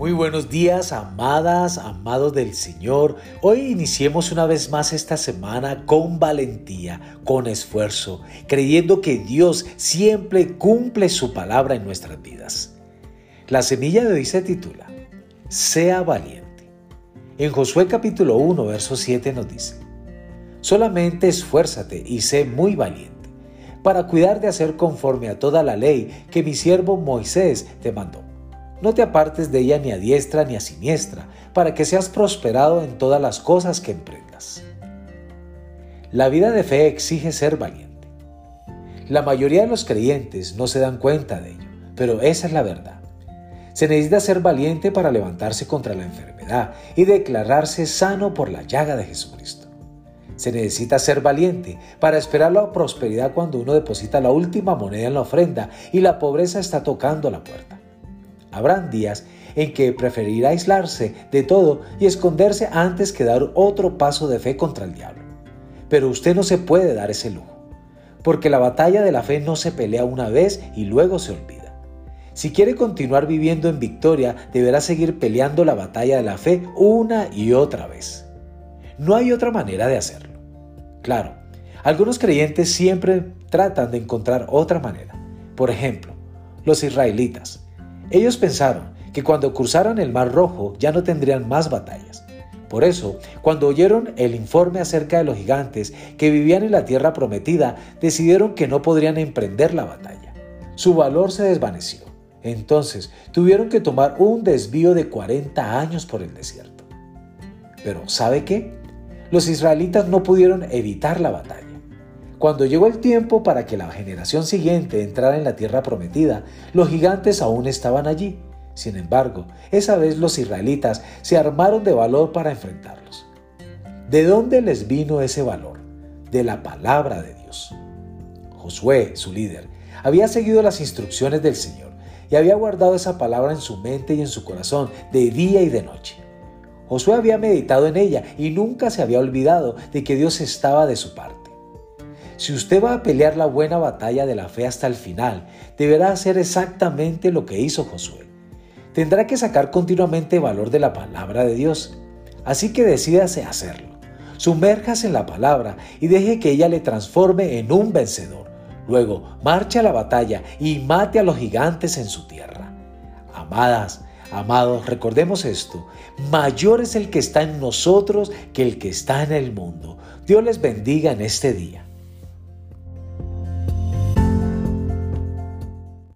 Muy buenos días, amadas, amados del Señor. Hoy iniciemos una vez más esta semana con valentía, con esfuerzo, creyendo que Dios siempre cumple su palabra en nuestras vidas. La semilla de hoy se titula, Sea valiente. En Josué capítulo 1, verso 7 nos dice, Solamente esfuérzate y sé muy valiente, para cuidar de hacer conforme a toda la ley que mi siervo Moisés te mandó no te apartes de ella ni a diestra ni a siniestra, para que seas prosperado en todas las cosas que emprendas. La vida de fe exige ser valiente. La mayoría de los creyentes no se dan cuenta de ello, pero esa es la verdad. Se necesita ser valiente para levantarse contra la enfermedad y declararse sano por la llaga de Jesucristo. Se necesita ser valiente para esperar la prosperidad cuando uno deposita la última moneda en la ofrenda y la pobreza está tocando la puerta. Habrán días en que preferirá aislarse de todo y esconderse antes que dar otro paso de fe contra el diablo. Pero usted no se puede dar ese lujo, porque la batalla de la fe no se pelea una vez y luego se olvida. Si quiere continuar viviendo en victoria, deberá seguir peleando la batalla de la fe una y otra vez. No hay otra manera de hacerlo. Claro, algunos creyentes siempre tratan de encontrar otra manera. Por ejemplo, los israelitas ellos pensaron que cuando cruzaran el Mar Rojo ya no tendrían más batallas. Por eso, cuando oyeron el informe acerca de los gigantes que vivían en la tierra prometida, decidieron que no podrían emprender la batalla. Su valor se desvaneció. Entonces, tuvieron que tomar un desvío de 40 años por el desierto. Pero, ¿sabe qué? Los israelitas no pudieron evitar la batalla. Cuando llegó el tiempo para que la generación siguiente entrara en la tierra prometida, los gigantes aún estaban allí. Sin embargo, esa vez los israelitas se armaron de valor para enfrentarlos. ¿De dónde les vino ese valor? De la palabra de Dios. Josué, su líder, había seguido las instrucciones del Señor y había guardado esa palabra en su mente y en su corazón de día y de noche. Josué había meditado en ella y nunca se había olvidado de que Dios estaba de su parte. Si usted va a pelear la buena batalla de la fe hasta el final, deberá hacer exactamente lo que hizo Josué. Tendrá que sacar continuamente valor de la palabra de Dios. Así que decídase hacerlo. Sumérjase en la palabra y deje que ella le transforme en un vencedor. Luego, marche a la batalla y mate a los gigantes en su tierra. Amadas, amados, recordemos esto. Mayor es el que está en nosotros que el que está en el mundo. Dios les bendiga en este día.